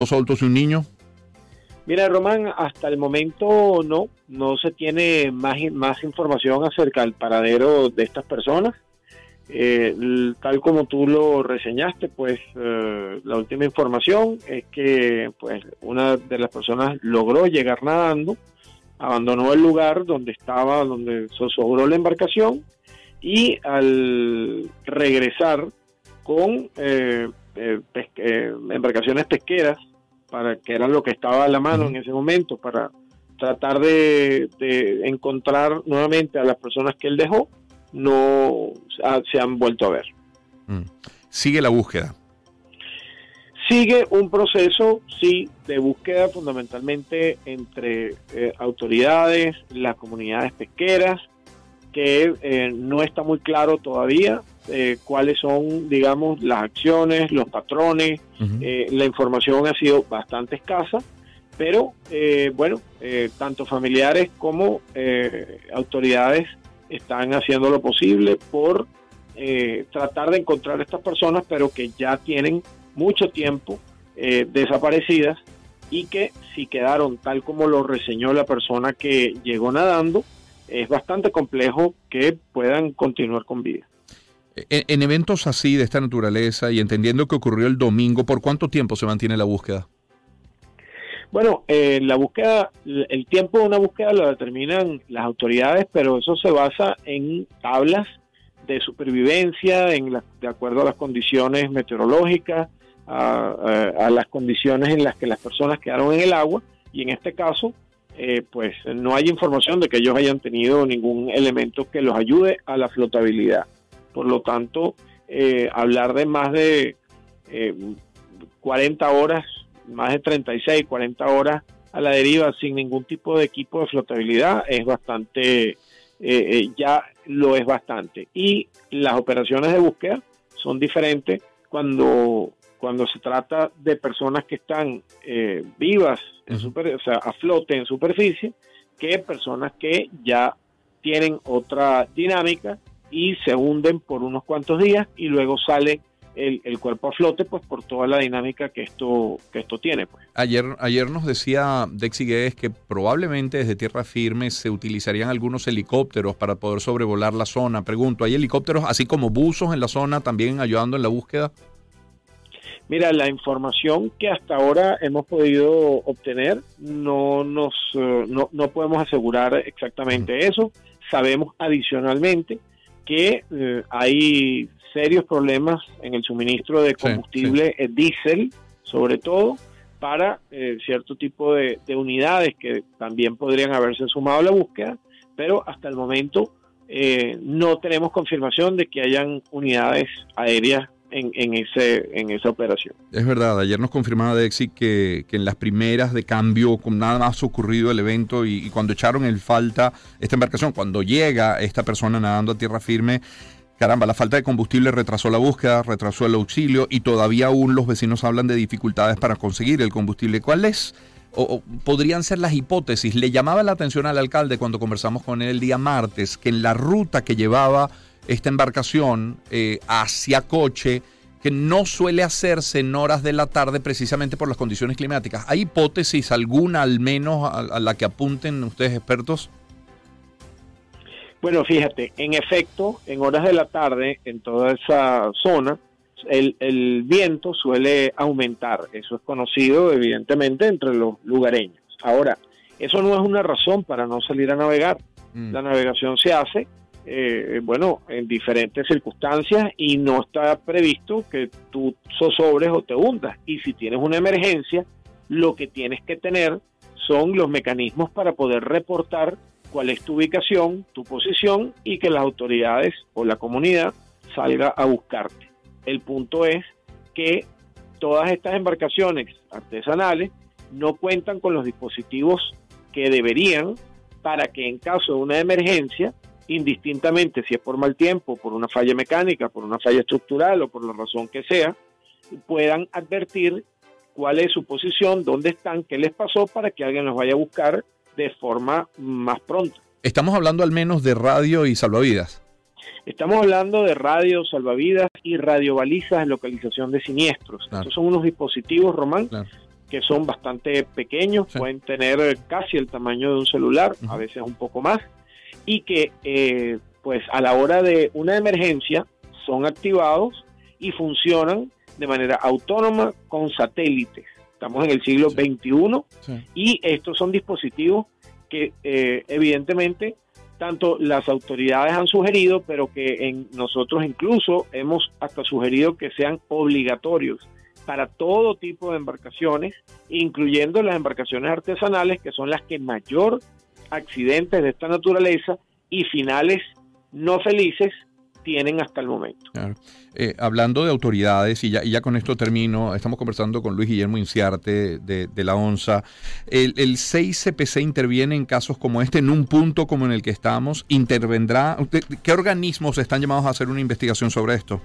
dos adultos y un niño. Mira, Román, hasta el momento no, no se tiene más, más información acerca del paradero de estas personas. Eh, tal como tú lo reseñaste, pues eh, la última información es que pues una de las personas logró llegar nadando, abandonó el lugar donde estaba, donde sobró la embarcación y al regresar con eh, embarcaciones pesqueras, para que era lo que estaba a la mano en ese momento, para tratar de encontrar nuevamente a las personas que él dejó, no se han vuelto a ver. Mm. ¿Sigue la búsqueda? Sigue un proceso, sí, de búsqueda fundamentalmente entre eh, autoridades, las comunidades pesqueras, que eh, no está muy claro todavía eh, cuáles son, digamos, las acciones, los patrones. la información ha sido bastante escasa, pero bueno, tanto familiares como autoridades están haciendo lo posible por eh, tratar de encontrar a estas personas, pero que ya tienen mucho tiempo eh, desaparecidas y que si quedaron tal como lo reseñó la persona que llegó nadando, es bastante complejo que puedan continuar con vida. En, eventos así de esta naturaleza y entendiendo que ocurrió el domingo, ¿por cuánto tiempo se mantiene la búsqueda? Bueno, eh, la búsqueda, el tiempo de una búsqueda lo determinan las autoridades, pero eso se basa en tablas de supervivencia, en de acuerdo a las condiciones meteorológicas, a, las condiciones en las que las personas quedaron en el agua, y en este caso, eh, pues no hay información de que ellos hayan tenido ningún elemento que los ayude a la flotabilidad. Por lo tanto, eh, hablar de más de 40 horas más de 36, 40 horas a la deriva sin ningún tipo de equipo de flotabilidad es bastante, eh, eh, ya lo es bastante. Y las operaciones de búsqueda son diferentes cuando, cuando se trata de personas que están eh, vivas, en super, o sea, a flote en superficie, que personas que ya tienen otra dinámica y se hunden por unos cuantos días y luego salen el, cuerpo a flote pues por toda la dinámica que esto que esto tiene pues. ayer ayer nos decía Dexi Guedes que probablemente desde tierra firme se utilizarían algunos helicópteros para poder sobrevolar la zona pregunto hay helicópteros así como buzos en la zona también ayudando en la búsqueda Mira, la información que hasta ahora hemos podido obtener no nos eh, no, no podemos asegurar exactamente eso. Sabemos adicionalmente que eh, hay serios problemas en el suministro de combustible eh, diésel, sobre todo para eh, cierto tipo de, unidades que también podrían haberse sumado a la búsqueda, pero hasta el momento eh, no tenemos confirmación de que hayan unidades aéreas en, en, ese, en esa operación. Es verdad, ayer nos confirmaba Dexi que, que en las primeras de cambio, con nada más ocurrido el evento y, cuando echaron el falta esta embarcación, cuando llega esta persona nadando a tierra firme, Caramba, la falta de combustible retrasó la búsqueda, retrasó el auxilio y todavía aún los vecinos hablan de dificultades para conseguir el combustible. ¿Cuáles o, podrían ser las hipótesis? Le llamaba la atención al alcalde cuando conversamos con él el día martes que en la ruta que llevaba esta embarcación eh, hacia Coche, que no suele hacerse en horas de la tarde precisamente por las condiciones climáticas. ¿Hay hipótesis alguna al menos a la que apunten ustedes expertos? Bueno, fíjate, en efecto, en horas de la tarde, en toda esa zona, el, viento suele aumentar. Eso es conocido, evidentemente, entre los lugareños. Ahora, eso no es una razón para no salir a navegar. Mm. La navegación se hace, eh, bueno, en diferentes circunstancias y no está previsto que tú zozobres o te hundas. Y si tienes una emergencia, lo que tienes que tener son los mecanismos para poder reportar cuál es tu ubicación, tu posición y que las autoridades o la comunidad salga a buscarte. El punto es que todas estas embarcaciones artesanales no cuentan con los dispositivos que deberían para que en caso de una emergencia, indistintamente si es por mal tiempo, por una falla mecánica, por una falla estructural o por la razón que sea, puedan advertir cuál es su posición, dónde están, qué les pasó para que alguien los vaya a buscar de forma más pronta. Estamos hablando al menos de radio y salvavidas. Estamos hablando de radio, salvavidas y radiobalizas de localización de siniestros. Estos son unos dispositivos, Román, que son bastante pequeños, pueden tener casi el tamaño de un celular, a veces un poco más, y que eh, pues a la hora de una emergencia son activados y funcionan de manera autónoma con satélites. Estamos en el siglo XXI y estos son dispositivos que eh, evidentemente tanto las autoridades han sugerido, pero que en nosotros incluso hemos hasta sugerido que sean obligatorios para todo tipo de embarcaciones, incluyendo las embarcaciones artesanales, que son las que mayor accidentes de esta naturaleza y finales no felices tienen hasta el momento. Eh, hablando de autoridades, y ya, ya con esto termino, estamos conversando con Luis Guillermo Inciarte de, la ONSA. El, el 6CPC interviene en casos como este, en un punto como en el que estamos. ¿Intervendrá? ¿Qué organismos están llamados a hacer una investigación sobre esto?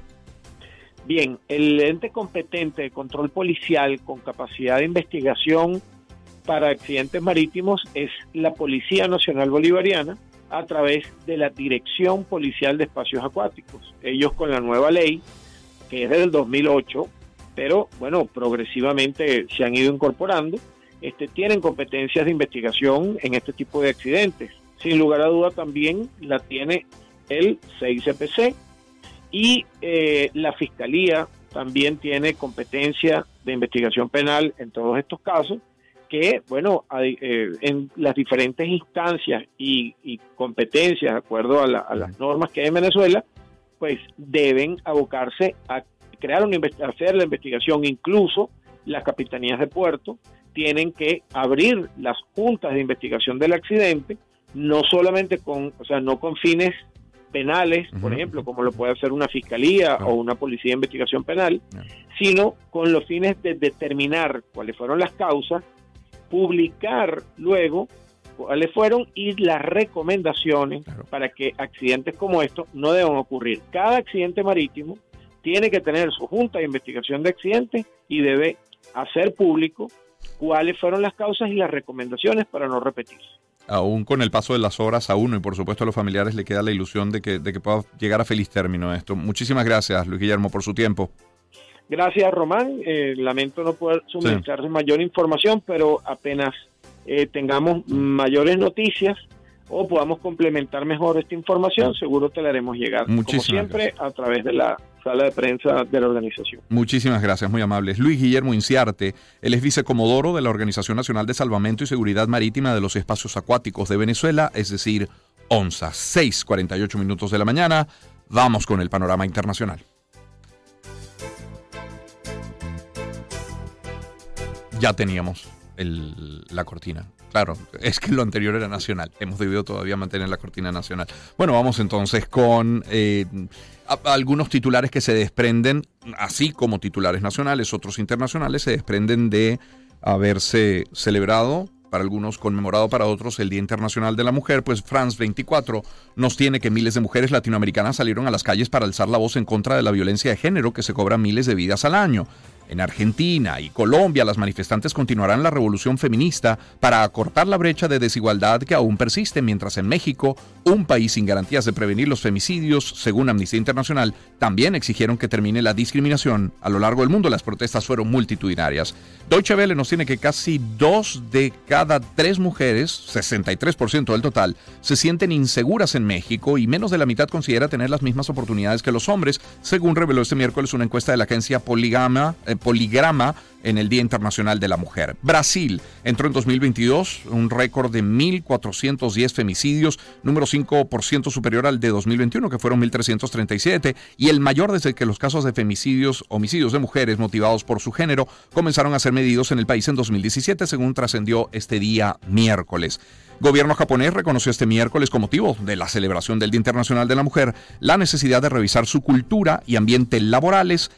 Bien, el ente competente de control policial con capacidad de investigación para accidentes marítimos es la Policía Nacional Bolivariana a través de la Dirección Policial de Espacios Acuáticos. Ellos con la nueva ley, que es del 2008, pero bueno, progresivamente se han ido incorporando, este, tienen competencias de investigación en este tipo de accidentes. Sin lugar a duda también la tiene el 6CPC, y eh, la Fiscalía también tiene competencia de investigación penal en todos estos casos, que, bueno, eh, en las diferentes instancias y, competencias, de acuerdo a, las normas que hay en Venezuela, pues deben abocarse a crear una hacer la investigación, incluso las capitanías de puerto tienen que abrir las juntas de investigación del accidente, no solamente con, o sea, no con fines penales, por ejemplo, como lo puede hacer una fiscalía o una policía de investigación penal, sino con los fines de determinar cuáles fueron las causas, publicar luego cuáles fueron y las recomendaciones para que accidentes como estos no deban ocurrir. Cada accidente marítimo tiene que tener su junta de investigación de accidentes y debe hacer público cuáles fueron las causas y las recomendaciones para no repetirse aún con el paso de las horas a uno y por supuesto a los familiares le queda la ilusión de que, de que pueda llegar a feliz término esto. Muchísimas gracias, Luis Guillermo, por su tiempo. Gracias, Román. Eh, lamento no poder suministrar mayor información, pero apenas eh, tengamos mayores noticias o podamos complementar mejor esta información, seguro te la haremos llegar, como siempre, a través de la sala de prensa de la organización. Muchísimas gracias, muy amables. Luis Guillermo Inciarte, él es vicecomodoro de la Organización Nacional de Salvamento y Seguridad Marítima de los Espacios Acuáticos de Venezuela, es decir, ONSA, 6:48 minutos de la mañana. Vamos con el panorama internacional. Ya teníamos la cortina. Claro, es que lo anterior era nacional. Hemos debido todavía mantener la cortina nacional. Bueno, vamos entonces con eh, algunos titulares que se desprenden, así como titulares nacionales, otros internacionales, se desprenden de haberse celebrado para algunos conmemorado para otros el Día Internacional de la Mujer, pues France 24 nos tiene que miles de mujeres latinoamericanas salieron a las calles para alzar la voz en contra de la violencia de género que se cobra miles de vidas al año. En Argentina y Colombia, las manifestantes continuarán la revolución feminista para acortar la brecha de desigualdad que aún persiste, mientras en México, un país sin garantías de prevenir los femicidios, según Amnistía Internacional, también exigieron que termine la discriminación. A lo largo del mundo, las protestas fueron multitudinarias. Deutsche Welle nos tiene que casi dos de cada tres mujeres, 63% del total, se sienten inseguras en México y menos de la mitad considera tener las mismas oportunidades que los hombres, según reveló este miércoles una encuesta de la agencia Poligama. Eh, Poligrama en el Día Internacional de la Mujer. Brasil entró en 2022 un récord de 1.410 femicidios, número 5% superior al de 2021, que fueron 1.337, y el mayor desde que los casos de femicidios, homicidios de mujeres motivados por su género, comenzaron a ser medidos en el país en 2017, según trascendió este día miércoles. Gobierno japonés reconoció este miércoles con motivo de la celebración del Día Internacional de la Mujer la necesidad de revisar su cultura y ambiente laborales